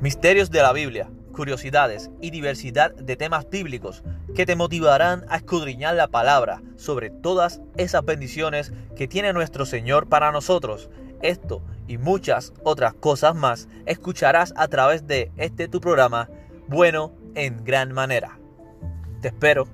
Misterios de la Biblia, curiosidades y diversidad de temas bíblicos que te motivarán a escudriñar la palabra sobre todas esas bendiciones que tiene nuestro Señor para nosotros. Esto y muchas otras cosas más escucharás a través de este tu programa, Bueno en Gran Manera. Te espero.